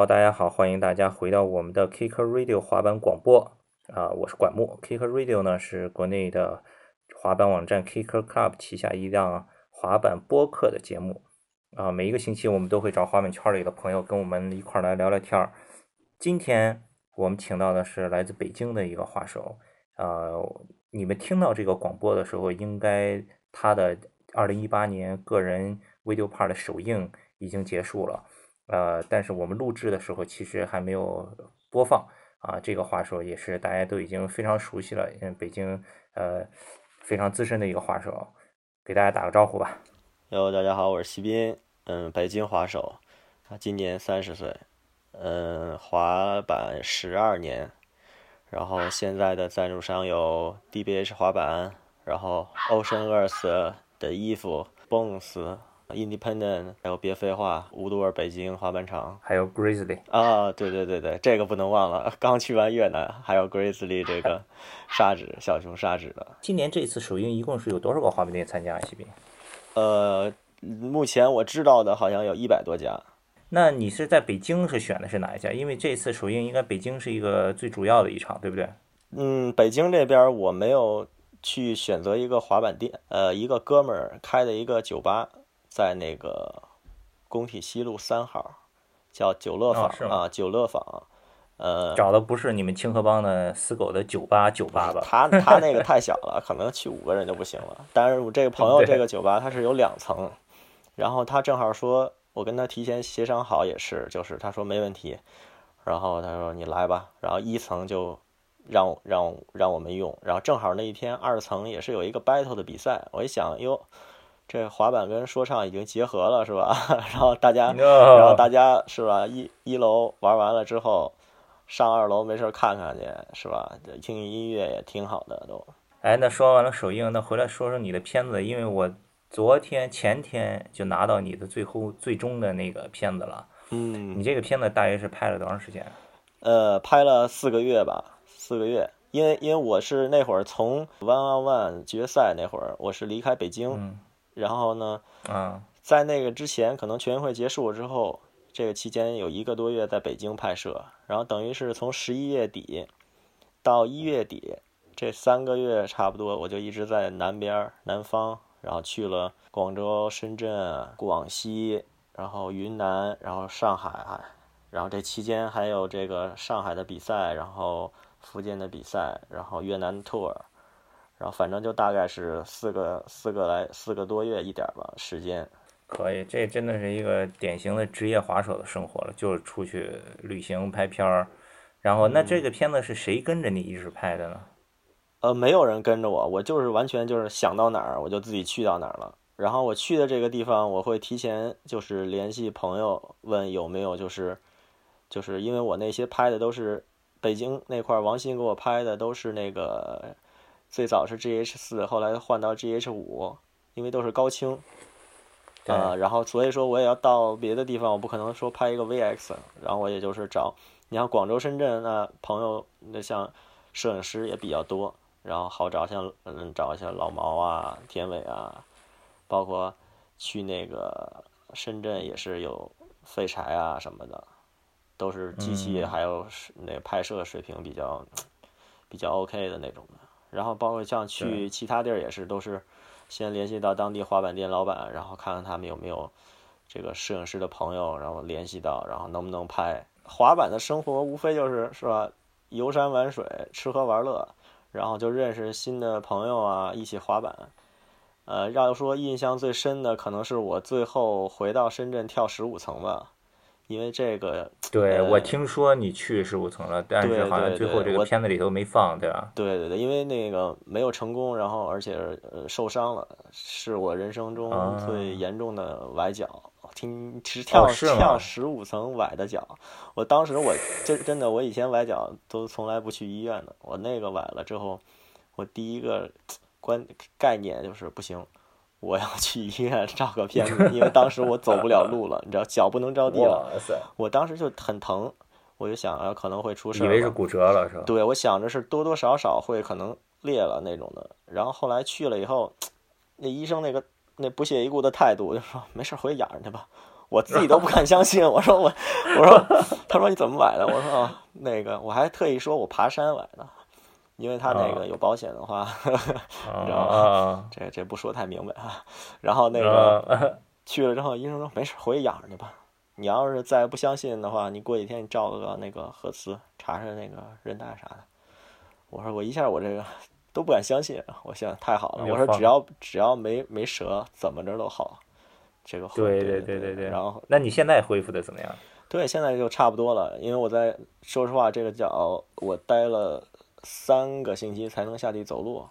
好，大家好，欢迎大家回到我们的 Kicker Radio 滑板广播啊，我是管木。Kicker Radio 呢是国内的滑板网站 Kicker Club 旗下一档滑板播客的节目啊。每一个星期我们都会找滑板圈里的朋友跟我们一块来聊聊天儿。今天我们请到的是来自北京的一个滑手，呃，你们听到这个广播的时候，应该他的二零一八年个人 Video Part 的首映已经结束了。呃，但是我们录制的时候其实还没有播放啊。这个话说也是大家都已经非常熟悉了，嗯，北京呃非常资深的一个滑手，给大家打个招呼吧。哟，大家好，我是西斌，嗯，北京滑手，啊，今年三十岁，嗯，滑板十二年，然后现在的赞助商有 DBH 滑板，然后 Ocean Earth 的衣服，Bones。Independent，还有别废话，乌多尔北京滑板场，还有 Grizzly 啊，对对对对，这个不能忘了。刚去完越南，还有 Grizzly 这个 砂纸小熊砂纸的。今年这次首映一共是有多少个滑板店参加？呃，目前我知道的好像有一百多家。那你是在北京是选的是哪一家？因为这次首映应该北京是一个最主要的一场，对不对？嗯，北京这边我没有去选择一个滑板店，呃，一个哥们儿开的一个酒吧。在那个工体西路三号，叫九乐坊啊，九乐坊，呃，找的不是你们清河帮的死狗的酒吧酒吧吧？他他那个太小了，可能去五个人就不行了。但是我这个朋友这个酒吧他是有两层，然后他正好说，我跟他提前协商好也是，就是他说没问题，然后他说你来吧，然后一层就让让让我们用，然后正好那一天二层也是有一个 battle 的比赛，我一想哟。这滑板跟说唱已经结合了，是吧？然后大家，然后大家是吧？一一楼玩完了之后，上二楼没事看看去，是吧？听音乐也挺好的都。哎，那说完了首映，那回来说说你的片子，因为我昨天前天就拿到你的最后最终的那个片子了。嗯。你这个片子大约是拍了多长时间？呃，拍了四个月吧，四个月。因为因为我是那会儿从 One on One 决赛那会儿，我是离开北京。然后呢？嗯，在那个之前，可能全运会结束之后，这个期间有一个多月在北京拍摄，然后等于是从十一月底到一月底这三个月差不多，我就一直在南边南方，然后去了广州、深圳、广西，然后云南，然后上海，然后这期间还有这个上海的比赛，然后福建的比赛，然后越南 tour。然后反正就大概是四个四个来四个多月一点吧时间，可以，这真的是一个典型的职业滑手的生活了，就是出去旅行拍片儿。然后那这个片子是谁跟着你一直拍的呢？呃，没有人跟着我，我就是完全就是想到哪儿我就自己去到哪儿了。然后我去的这个地方，我会提前就是联系朋友问有没有就是就是因为我那些拍的都是北京那块王鑫给我拍的都是那个。最早是 G H 四，后来换到 G H 五，因为都是高清，啊，然后所以说我也要到别的地方，我不可能说拍一个 V X，然后我也就是找，你像广州、深圳那朋友，那像摄影师也比较多，然后好找，像嗯找一些老毛啊、田伟啊，包括去那个深圳也是有废柴啊什么的，都是机器还有那拍摄水平比较比较 OK 的那种的。然后包括像去其他地儿也是，都是先联系到当地滑板店老板，然后看看他们有没有这个摄影师的朋友，然后联系到，然后能不能拍。滑板的生活无非就是是吧，游山玩水，吃喝玩乐，然后就认识新的朋友啊，一起滑板。呃，要说印象最深的，可能是我最后回到深圳跳十五层吧。因为这个，对我听说你去十五层了，但是好像最后这个片子里头没放，对吧？对对对，因为那个没有成功，然后而且呃受伤了，是我人生中最严重的崴脚。听是跳跳十五层崴的脚，我当时我真真的我以前崴脚都从来不去医院的，我那个崴了之后，我第一个 观概念就是不行。我要去医院 照个片子，因为当时我走不了路了，你知道，脚不能着地了。我当时就很疼，我就想啊，可能会出事。以为是骨折了是吧？对，我想着是多多少少会可能裂了那种的。然后后来去了以后，那医生那个那不屑一顾的态度就说：“没事，回去养着去吧。”我自己都不敢相信。我说我，我说，他说你怎么崴的？我说啊，那个我还特意说我爬山崴的，因为他那个有保险的话，你知道吗？这这不说太明白啊。然后那个 去了之后，医生说没事，回去养着去吧。你要是再不相信的话，你过几天你照个那个核磁，查查那个韧带啥的。我说我一下我这个都不敢相信，我想太好了。我说只要只要没没折，怎么着都好。这个对对对对对。然后那你现在恢复的怎么样？对，现在就差不多了。因为我在说实话，这个脚我待了三个星期才能下地走路。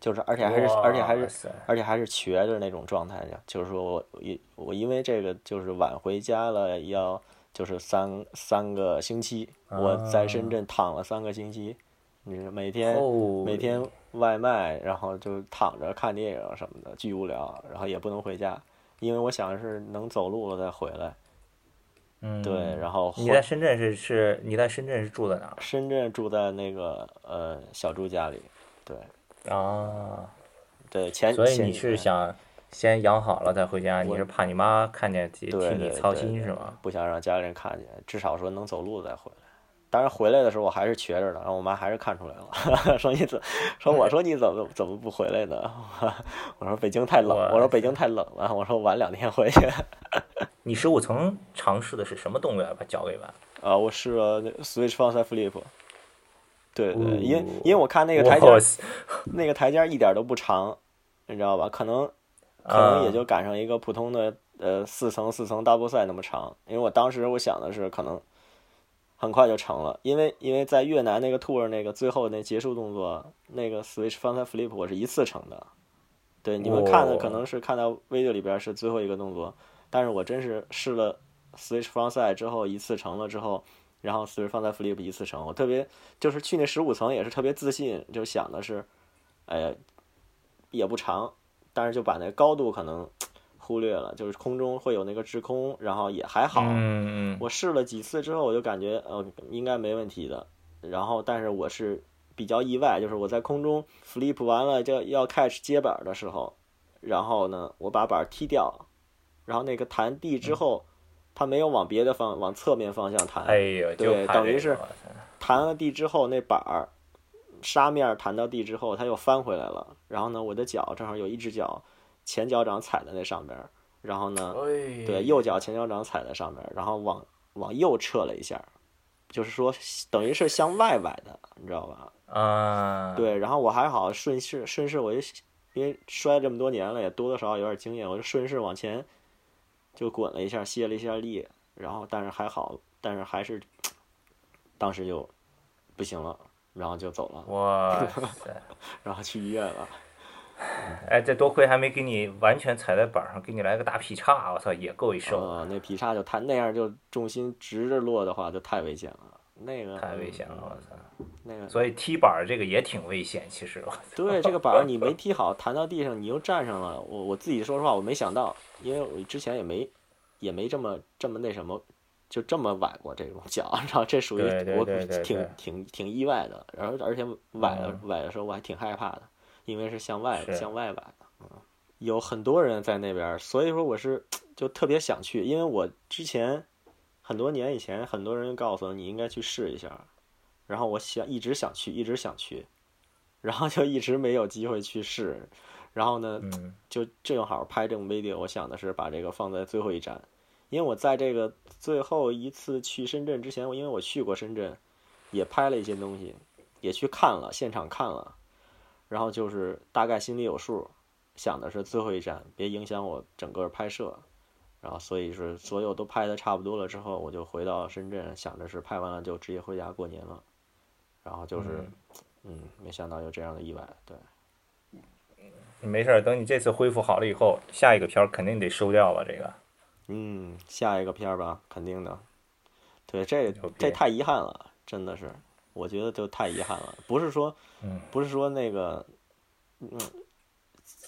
就是而且还是而且还是而且还是瘸着那种状态的，就是说我因我因为这个就是晚回家了，要就是三三个星期，我在深圳躺了三个星期，你每天每天外卖，然后就躺着看电影什么的，巨无聊，然后也不能回家，因为我想是能走路了再回来。嗯，对，然后你在深圳是是你在深圳是住在哪？深圳住在那个呃小朱家里，对。啊，对，前所以你是想先养好了再回家？你是怕你妈看见替你操心是吗？不想让家里人看见，至少说能走路再回来。当然回来的时候我还是瘸着的，然后我妈还是看出来了，说你怎说我说你怎么怎么不回来呢？我说北京太冷，我说北京太冷了，我说晚两天回去。你十五层尝试的是什么动作把脚给剜？啊，我试了 switch front flip。对对，因为因为我看那个台阶，那个台阶一点都不长，你知道吧？可能可能也就赶上一个普通的呃四层四层 double 赛那么长。因为我当时我想的是可能很快就成了，因为因为在越南那个 tour 那个最后那结束动作那个 switch front flip 我是一次成的。对，你们看的可能是看到 video 里边是最后一个动作，但是我真是试了 switch front side 之后一次成了之后。然后随时放在 flip 一次成，我特别就是去那十五层也是特别自信，就想的是，哎，也不长，但是就把那高度可能忽略了，就是空中会有那个滞空，然后也还好。嗯我试了几次之后，我就感觉呃应该没问题的。然后但是我是比较意外，就是我在空中 flip 完了就要 catch 接板的时候，然后呢我把板踢掉，然后那个弹地之后。它没有往别的方往侧面方向弹，哎呦对，等于是弹了地之后，那板儿沙面弹到地之后，它又翻回来了。然后呢，我的脚正好有一只脚前脚掌踩在那上边，然后呢，对，右脚前脚掌踩在上边，然后往往右撤了一下，就是说等于是向外崴的，你知道吧？啊，对，然后我还好顺势顺势，我就因为摔这么多年了，也多多少少有点经验，我就顺势往前。就滚了一下，泄了一下力，然后但是还好，但是还是当时就不行了，然后就走了。哇 塞！然后去医院了。哎，这多亏还没给你完全踩在板上，给你来个大劈叉，我操，也够一受。啊，那劈叉就太那样，就重心直着落的话，就太危险了。那个太危险了，我操！那个，所以踢板这个也挺危险，其实。对，这个板你没踢好，弹到地上，你又站上了。我我自己说实话，我没想到，因为我之前也没也没这么这么那什么，就这么崴过这种脚，然后这属于我挺挺挺意外的。然后而且崴了崴的时候，我还挺害怕的，因为是向外向外崴的。嗯，有很多人在那边，所以说我是就特别想去，因为我之前。很多年以前，很多人告诉我你应该去试一下，然后我想一直想去，一直想去，然后就一直没有机会去试。然后呢，就正好拍这种 video，我想的是把这个放在最后一站，因为我在这个最后一次去深圳之前，因为我去过深圳，也拍了一些东西，也去看了现场看了，然后就是大概心里有数，想的是最后一站，别影响我整个拍摄。然后，所以是所有都拍的差不多了之后，我就回到深圳，想着是拍完了就直接回家过年了。然后就是，嗯，没想到有这样的意外，对。没事儿，等你这次恢复好了以后，下一个片儿肯定得收掉吧这个。嗯，下一个片儿吧，肯定的。对，这这太遗憾了，真的是，我觉得就太遗憾了。不是说，不是说那个，嗯，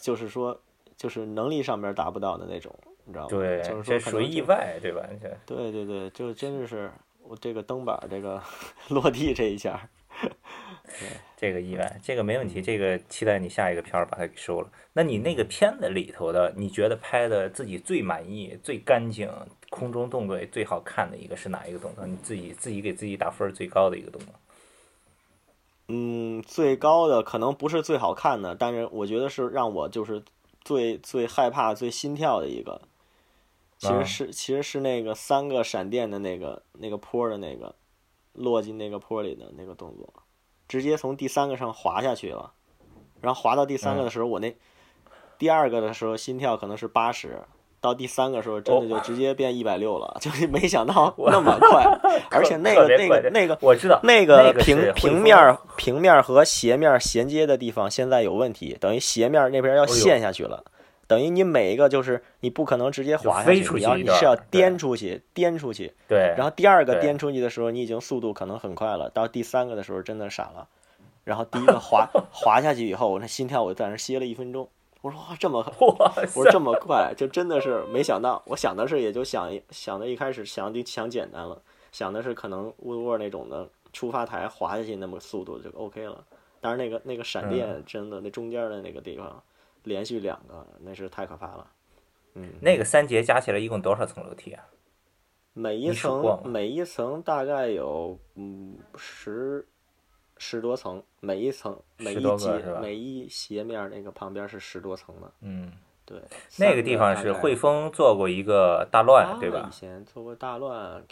就是说，就是能力上面达不到的那种。你知道吗？对，就是说属于意外，对吧？对对对，就真的是我这个蹬板这个 落地这一下，这个意外，这个没问题，这个期待你下一个片儿把它给收了。那你那个片子里头的，你觉得拍的自己最满意、最干净、空中动作最好看的一个是哪一个动作？你自己自己给自己打分最高的一个动作？嗯，最高的可能不是最好看的，但是我觉得是让我就是最最害怕、最心跳的一个。其实是其实是那个三个闪电的那个那个坡的那个落进那个坡里的那个动作，直接从第三个上滑下去了，然后滑到第三个的时候，我那第二个的时候心跳可能是八十。到第三个时候，真的就直接变一百六了，就是没想到那么快，而且那个那个那个我知道那个平平面平面和斜面衔接的地方现在有问题，等于斜面那边要陷下去了，等于你每一个就是你不可能直接滑下去，你要你是要颠出去颠出去，对，然后第二个颠出去的时候，你已经速度可能很快了，到第三个的时候真的傻了，然后第一个滑 滑下去以后，我那心跳我在那歇了一分钟。我说哇，这么 我说这么快，就真的是没想到。我想的是，也就想想的一开始想的想简单了，想的是可能乌沃那种的出发台滑下去那么速度就 OK 了。但是那个那个闪电真的那中间的那个地方连续两个，那是太可怕了。嗯，那个三节加起来一共多少层楼梯啊？每一层每一层大概有嗯十。十多层，每一层每一节每一斜面那个旁边是十多层的。嗯，对。那个地方是汇丰做过一个大乱，对吧？以前做过大乱。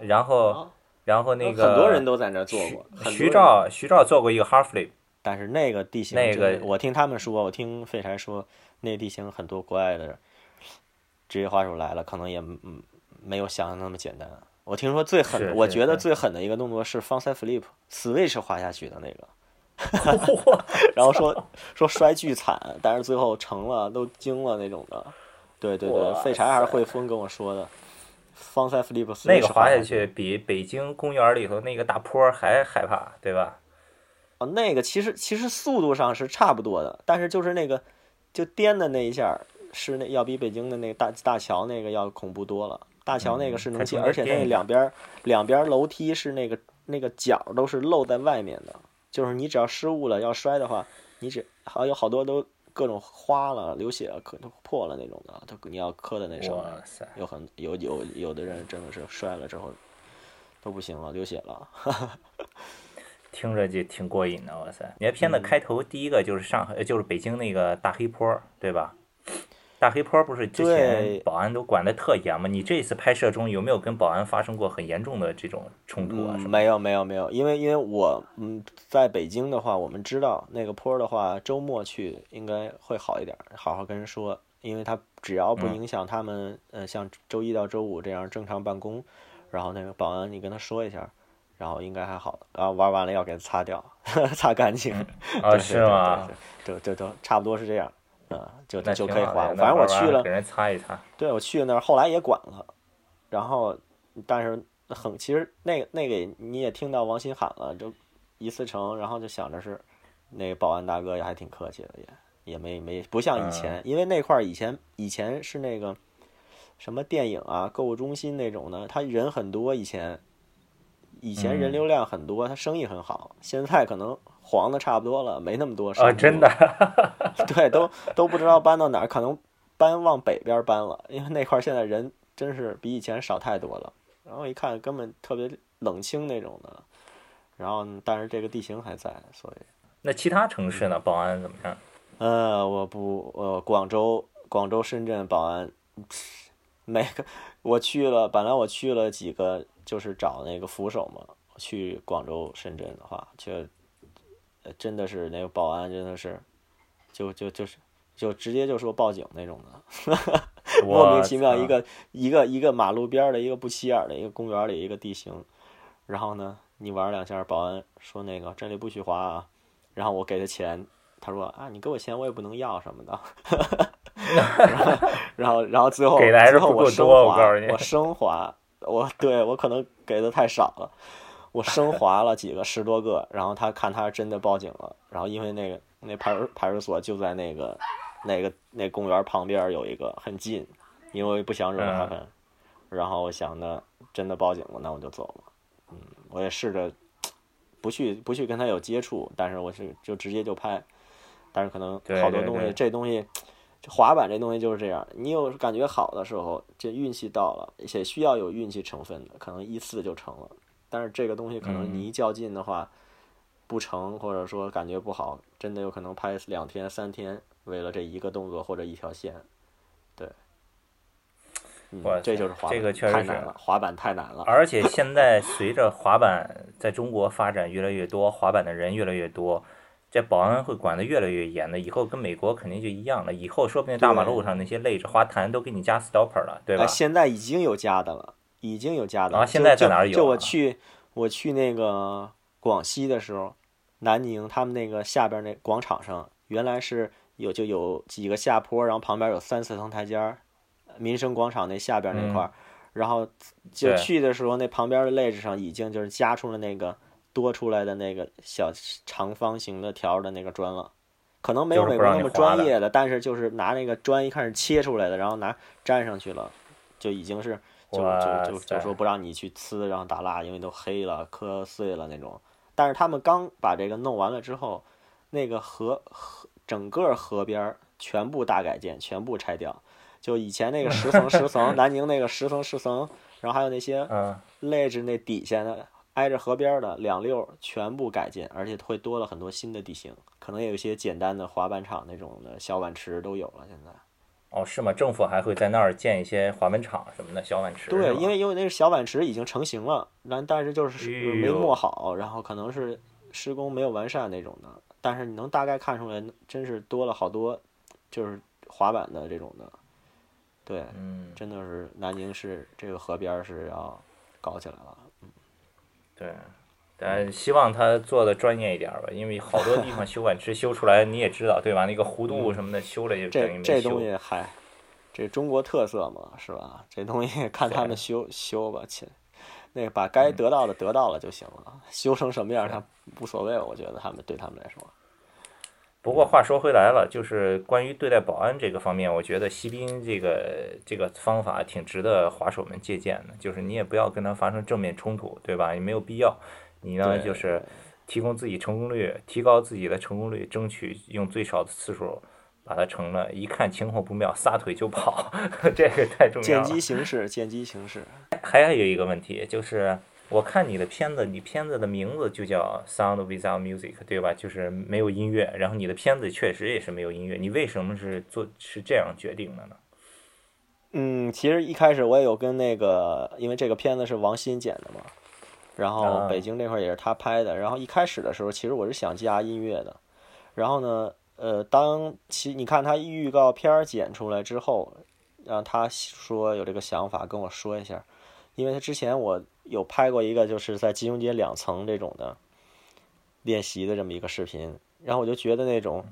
然后，然后那个很多人都在那做过。徐照，徐照做过一个 Half Flip。但是那个地形，那个我听他们说，我听废柴说，那地形很多国外的职业滑手来了，可能也嗯没有想象那么简单。我听说最狠，我觉得最狠的一个动作是 frontside flip，switch 滑下去的那个，然后说说摔巨惨，但是最后成了，都惊了那种的。对对对，废柴还是汇丰跟我说的，frontside flip 那个滑下去比北京公园里头那个大坡还害怕，对吧？哦，那个其实其实速度上是差不多的，但是就是那个就颠的那一下是那要比北京的那个大大桥那个要恐怖多了。大桥那个是能进，而且那两边两边楼梯是那个那个角都是露在外面的，就是你只要失误了要摔的话，你只好有好多都各种花了、流血了、磕破了那种的，都你要磕的那上面。有很有有有的人真的是摔了之后都不行了，流血了。听着就挺过瘾的，哇塞！你看片子开头第一个就是上海，就是北京那个大黑坡，对吧？大黑坡不是之前保安都管的特严吗？你这次拍摄中有没有跟保安发生过很严重的这种冲突啊？没有没有没有，因为因为我嗯在北京的话，我们知道那个坡的话，周末去应该会好一点，好好跟人说，因为他只要不影响他们，嗯，像周一到周五这样正常办公，然后那个保安你跟他说一下，然后应该还好，然后玩完了要给他擦掉，擦干净。啊，是吗？就就就差不多是这样。嗯，就就可以还。反正我去了，给人擦一擦。对，我去那儿，后来也管了。然后，但是很，其实那个那个你也听到王鑫喊了，就一次成，然后就想着是那个保安大哥也还挺客气的，也也没没不像以前，因为那块儿以前以前是那个什么电影啊、购物中心那种的，他人很多，以前以前人流量很多，他生意很好。现在可能。黄的差不多了，没那么多啊！真的，对，都都不知道搬到哪儿，可能搬往北边搬了，因为那块现在人真是比以前少太多了。然后一看，根本特别冷清那种的。然后，但是这个地形还在，所以。那其他城市呢？保安怎么样？呃，我不，呃，广州、广州、深圳保安，每个我去了，本来我去了几个，就是找那个扶手嘛。去广州、深圳的话，去。真的是那个保安，真的是，就就就是，就直接就说报警那种的，莫名其妙一个一个一个马路边的一个不起眼的一个公园里一个地形，然后呢，你玩两下，保安说那个这里不许滑啊，然后我给他钱，他说啊你给我钱我也不能要什么的，然后然后最后最后我升华，我升华，我对我可能给的太少了。我升华了几个十多个，然后他看他真的报警了，然后因为那个那派出派出所就在那个那个那公园旁边有一个很近，因为不想惹麻烦，然后我想的真的报警了，那我就走了。嗯，我也试着不去不去跟他有接触，但是我是就直接就拍，但是可能好多东西这东西滑板这东西就是这样，你有感觉好的时候，这运气到了，且需要有运气成分的，可能一次就成了。但是这个东西可能你一较劲的话，不成，或者说感觉不好，真的有可能拍两天三天，为了这一个动作或者一条线，对。嗯，这就是滑这个确实是滑板太难了。而且现在随着滑板在中国发展越来越多，滑板的人越来越多。这保安会管得越来越严的，以后跟美国肯定就一样了。以后说不定大马路上那些累着花坛都给你加 stopper 了，对吧？现在已经有加的了，已经有加的。啊，现在在哪儿有？就我去，我去那个广西的时候，南宁他们那个下边那广场上，原来是有就有几个下坡，然后旁边有三四层台阶儿。民生广场那下边那块儿，然后就去的时候，那旁边的位置上已经就是加出了那个。多出来的那个小长方形的条的那个砖了，可能没有美国那么专业的，但是就是拿那个砖一看是切出来的，然后拿粘上去了，就已经是就就就就说不让你去呲，然后打蜡，因为都黑了、磕碎了那种。但是他们刚把这个弄完了之后，那个河河整个河边全部大改建，全部拆掉，就以前那个十层十层，南宁那个十层十层，然后还有那些肋着那底下的。挨着河边的两溜全部改建，而且会多了很多新的地形，可能也有一些简单的滑板场那种的小碗池都有了。现在，哦，是吗？政府还会在那儿建一些滑板场什么的小碗池？对，因为因为那个小碗池已经成型了，但但是就是没磨好，然后可能是施工没有完善那种的。但是你能大概看出来，真是多了好多，就是滑板的这种的。对，嗯，真的是南宁市这个河边是要搞起来了。嗯对，但希望他做的专业一点吧，因为好多地方 修碗池修出来你也知道，对吧？那个弧度什么的修了也等于没修。这这东西，嗨，这中国特色嘛，是吧？这东西看他们修修吧，亲，那个把该得到的得到了就行了，修成什么样他无所谓，我觉得他们对他们来说。不过话说回来了，就是关于对待保安这个方面，我觉得锡兵这个这个方法挺值得滑手们借鉴的。就是你也不要跟他发生正面冲突，对吧？也没有必要。你呢，就是提供自己成功率，提高自己的成功率，争取用最少的次数把它成了。一看情况不妙，撒腿就跑，这个太重要了。见机行事，见机行事。还有一个问题就是。我看你的片子，你片子的名字就叫 Sound Without Music，对吧？就是没有音乐。然后你的片子确实也是没有音乐。你为什么是做是这样决定的呢？嗯，其实一开始我也有跟那个，因为这个片子是王鑫剪的嘛，然后北京这块也是他拍的。然后一开始的时候，其实我是想加音乐的。然后呢，呃，当其你看他预告片剪出来之后，让他说有这个想法跟我说一下，因为他之前我。有拍过一个，就是在金融街两层这种的练习的这么一个视频，然后我就觉得那种，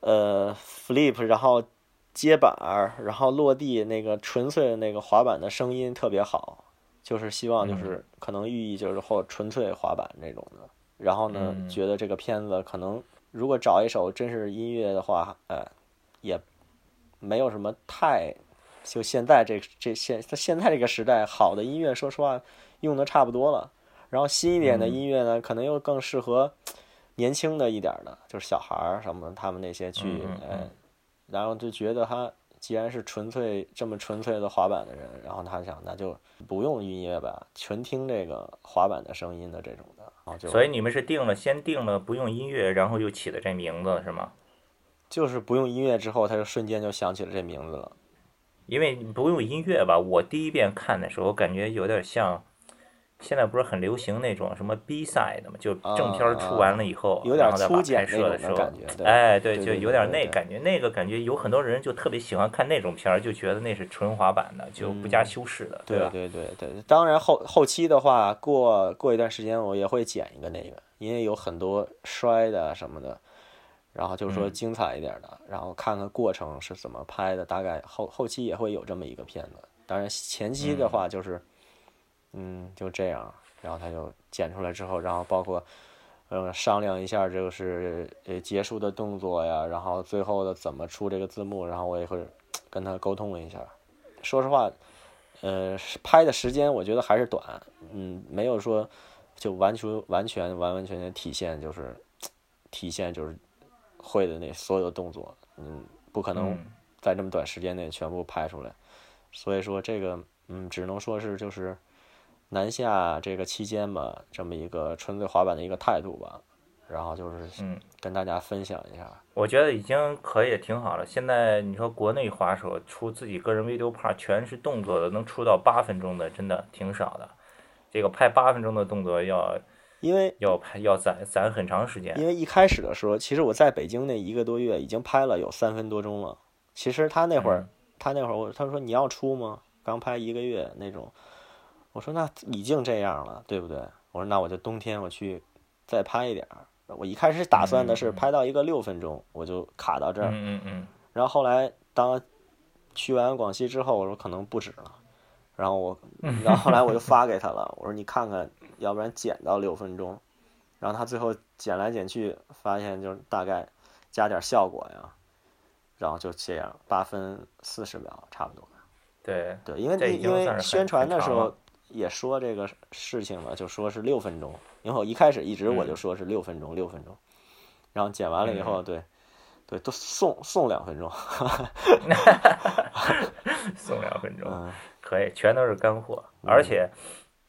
呃，flip，然后接板儿，然后落地那个纯粹的那个滑板的声音特别好，就是希望就是可能寓意就是或纯粹滑板那种的。然后呢，觉得这个片子可能如果找一首真是音乐的话，呃，也没有什么太。就现在这这现现在这个时代，好的音乐说实话用的差不多了。然后新一点的音乐呢，可能又更适合年轻的一点的，就是小孩儿什么他们那些去。嗯。然后就觉得他既然是纯粹这么纯粹的滑板的人，然后他想那就不用音乐吧，纯听这个滑板的声音的这种的。所以你们是定了先定了不用音乐，然后又起的这名字是吗？就是不用音乐之后，他就瞬间就想起了这名字了。因为不用音乐吧，我第一遍看的时候感觉有点像，现在不是很流行那种什么 B side 的嘛，就正片出完了以后，然后再把拍摄的时候，哎，对，就有点那感觉，那个感觉有很多人就特别喜欢看那种片儿，就觉得那是纯滑板的，就不加修饰的，对吧？对对对，当然后后期的话，过过一段时间我也会剪一个那个，因为有很多摔的什么的。然后就是说精彩一点的，然后看看过程是怎么拍的，大概后后期也会有这么一个片子。当然前期的话就是，嗯，就这样。然后他就剪出来之后，然后包括，嗯，商量一下就是呃结束的动作呀，然后最后的怎么出这个字幕，然后我也会跟他沟通一下。说实话，呃，拍的时间我觉得还是短，嗯，没有说就完全完全完完全全体现就是体现就是。会的那所有的动作，嗯，不可能在这么短时间内全部拍出来。所以说这个，嗯，只能说是就是南下这个期间吧，这么一个纯粹滑板的一个态度吧。然后就是，嗯，跟大家分享一下。我觉得已经可以，挺好了。现在你说国内滑手出自己个人 video part 全是动作的，能出到八分钟的，真的挺少的。这个拍八分钟的动作要，因为要拍要攒攒很长时间。因为一开始的时候，其实我在北京那一个多月已经拍了有三分多钟了。其实他那会儿，他那会儿我他说你要出吗？刚拍一个月那种。我说那已经这样了，对不对？我说那我就冬天我去再拍一点儿。我一开始打算的是拍到一个六分钟，我就卡到这儿。嗯嗯嗯。然后后来当去完广西之后，我说可能不止了。然后我，然后后来我就发给他了，我说你看看，要不然剪到六分钟。然后他最后剪来剪去，发现就是大概加点效果呀，然后就这样，八分四十秒差不多。对对，因为因为宣传的时候也说这个事情了，就说是六分钟。因为我一开始一直我就说是六分钟，六分钟，然后剪完了以后，对，对，都送送两分钟，送两分钟，可以，全都是干货。而且，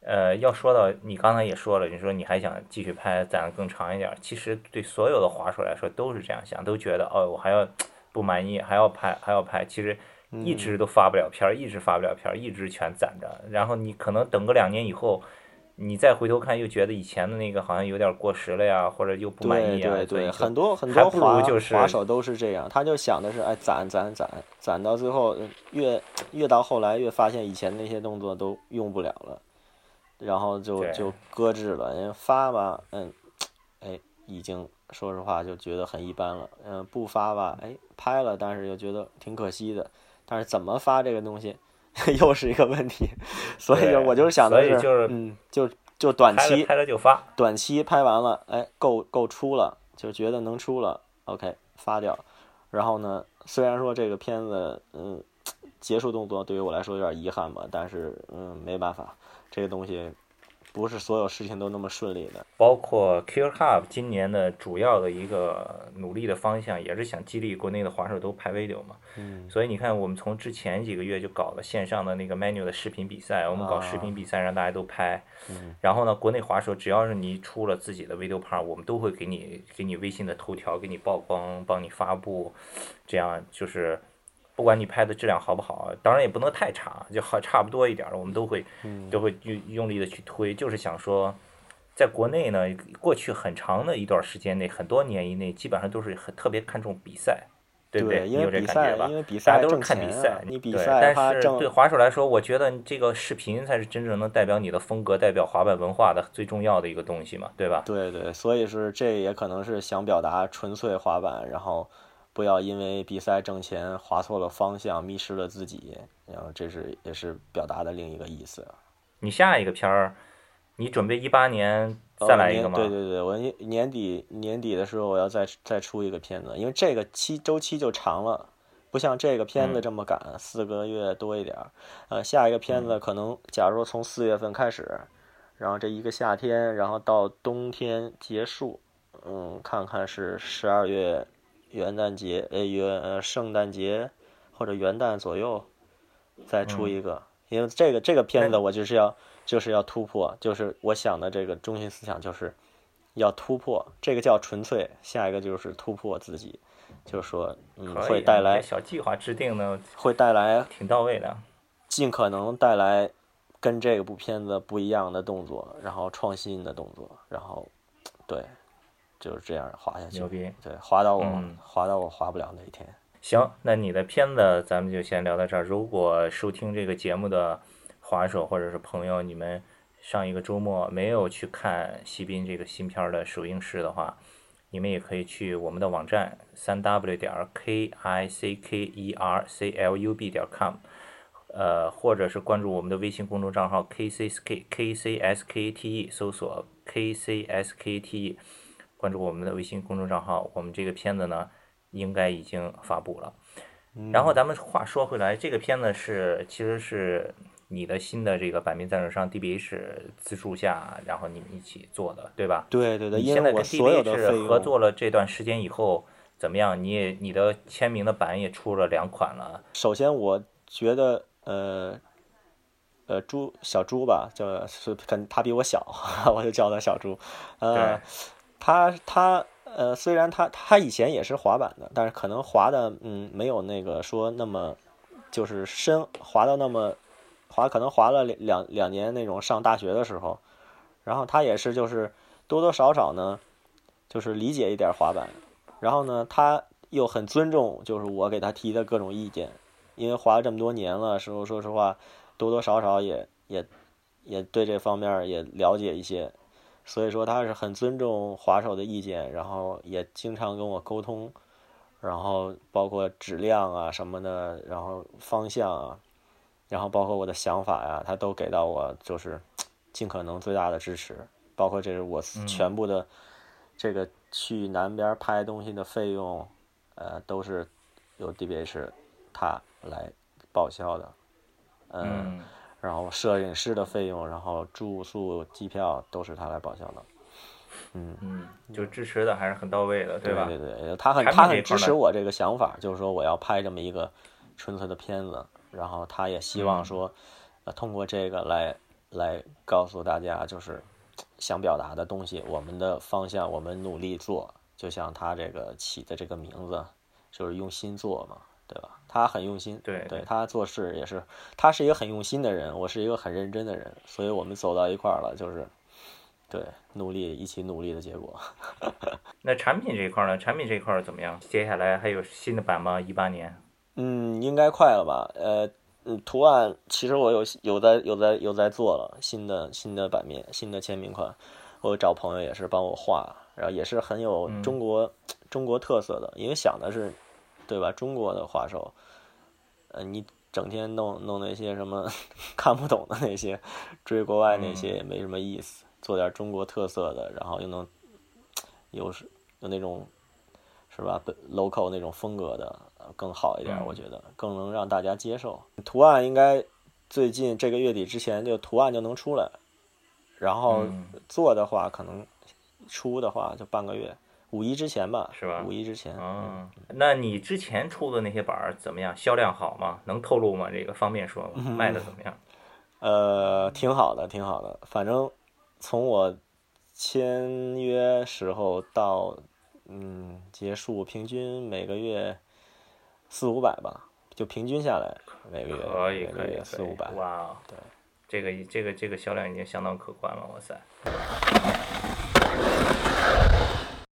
呃，要说到你刚才也说了，你说你还想继续拍，攒更长一点。其实对所有的滑手来说都是这样想，都觉得哦，我还要不满意，还要拍，还要拍。其实一直都发不了片儿，一直发不了片儿，一直全攒着。然后你可能等个两年以后。你再回头看，又觉得以前的那个好像有点过时了呀，或者又不满意啊。对对对，很多很多滑滑手都是这样，他就想的是，哎，攒攒攒，攒到最后越越到后来越发现以前那些动作都用不了了，然后就就搁置了。发吧，嗯，哎，已经说实话就觉得很一般了。嗯，不发吧，哎，拍了，但是又觉得挺可惜的。但是怎么发这个东西？又是一个问题，所以我就是想的是，嗯，就就短期拍了就发，短期拍完了，哎，够够出了，就觉得能出了，OK，发掉。然后呢，虽然说这个片子，嗯，结束动作对于我来说有点遗憾吧，但是，嗯，没办法，这个东西。不是所有事情都那么顺利的，包括 Q Hub 今年的主要的一个努力的方向，也是想激励国内的滑手都拍 video 嘛。嗯，所以你看，我们从之前几个月就搞了线上的那个 menu 的视频比赛，我们搞视频比赛让大家都拍。嗯，然后呢，国内滑手只要是你出了自己的 video part，我们都会给你给你微信的头条给你曝光，帮你发布，这样就是。不管你拍的质量好不好，当然也不能太差，就好差不多一点儿，我们都会都会用用力的去推，就是想说，在国内呢，过去很长的一段时间内，很多年以内，基本上都是很特别看重比赛，对不对？因为比赛，因为比赛都是看比赛，你比赛，但是对滑手来说，我觉得这个视频才是真正能代表你的风格、代表滑板文化的最重要的一个东西嘛，对吧？对对，所以是这也可能是想表达纯粹滑板，然后。不要因为比赛挣钱划错了方向，迷失了自己。然后这是也是表达的另一个意思。你下一个片儿，你准备一八年再来一个吗？对对对，我年底年底的时候我要再再出一个片子，因为这个期周期就长了，不像这个片子这么赶，四个月多一点儿。呃，下一个片子可能假如从四月份开始，然后这一个夏天，然后到冬天结束，嗯，看看是十二月。元旦节，呃，元呃圣诞节或者元旦左右再出一个，因为这个这个片子我就是要就是要突破，就是我想的这个中心思想就是要突破，这个叫纯粹，下一个就是突破自己，就是说，嗯，会带来小计划制定呢，会带来挺到位的，尽可能带来跟这个部片子不一样的动作，然后创新的动作，然后对。就是这样滑下去，牛逼！对，滑到我，滑到我滑不了那一天。行，那你的片子咱们就先聊到这儿。如果收听这个节目的滑手或者是朋友，你们上一个周末没有去看西滨这个新片的首映式的话，你们也可以去我们的网站三 w 点 k i c k e r c l u b 点 com，呃，或者是关注我们的微信公众账号 k c s k k c s k t e，搜索 k c s k t e。关注我们的微信公众账号，我们这个片子呢，应该已经发布了。然后咱们话说回来，这个片子是其实是你的新的这个版面赞助商 DBH 资助下，然后你们一起做的，对吧？对对对。你现在跟 DBH 合作了这段时间以后，怎么样？你也你的签名的版也出了两款了。首先，我觉得呃呃猪小猪吧，叫是肯他比我小，我就叫他小猪。呃，他他呃虽然他他以前也是滑板的，但是可能滑的嗯没有那个说那么就是深滑到那么滑，可能滑了两两两年那种上大学的时候，然后他也是就是多多少少呢，就是理解一点滑板。然后呢，他又很尊重，就是我给他提的各种意见，因为滑了这么多年了，时候说实话，多多少少也也也对这方面也了解一些，所以说他是很尊重滑手的意见，然后也经常跟我沟通，然后包括质量啊什么的，然后方向啊，然后包括我的想法呀，他都给到我，就是尽可能最大的支持，包括这是我全部的这个。去南边拍东西的费用，呃，都是由 DBH 他来报销的，嗯，然后摄影师的费用，然后住宿、机票都是他来报销的，嗯嗯，就支持的还是很到位的，对吧？对对，他很他很支持我这个想法，就是说我要拍这么一个纯粹的片子，然后他也希望说，呃，通过这个来来告诉大家，就是。想表达的东西，我们的方向，我们努力做，就像他这个起的这个名字，就是用心做嘛，对吧？他很用心，对，对他做事也是，他是一个很用心的人，我是一个很认真的人，所以我们走到一块儿了，就是，对，努力一起努力的结果。那产品这一块呢？产品这一块怎么样？接下来还有新的版吗？一八年？嗯，应该快了吧？呃。嗯，图案其实我有有在有在有在做了新的新的版面新的签名款，我找朋友也是帮我画，然后也是很有中国中国特色的，因为想的是，对吧？中国的画手，呃，你整天弄弄那些什么 看不懂的那些，追国外那些也没什么意思，做点中国特色的，然后又能有是有那种是吧？local 那种风格的。更好一点，我觉得更能让大家接受。图案应该最近这个月底之前就图案就能出来，然后做的话可能出的话就半个月，五一之前吧，是吧？五一之前。嗯，那你之前出的那些板儿怎么样？销量好吗？能透露吗？这个方便说吗？卖的怎么样？呃，挺好的，挺好的。反正从我签约时候到嗯结束，平均每个月。四五百吧，就平均下来每个月可以可以四五百。哇，对，这个这个这个销量已经相当可观了，哇塞！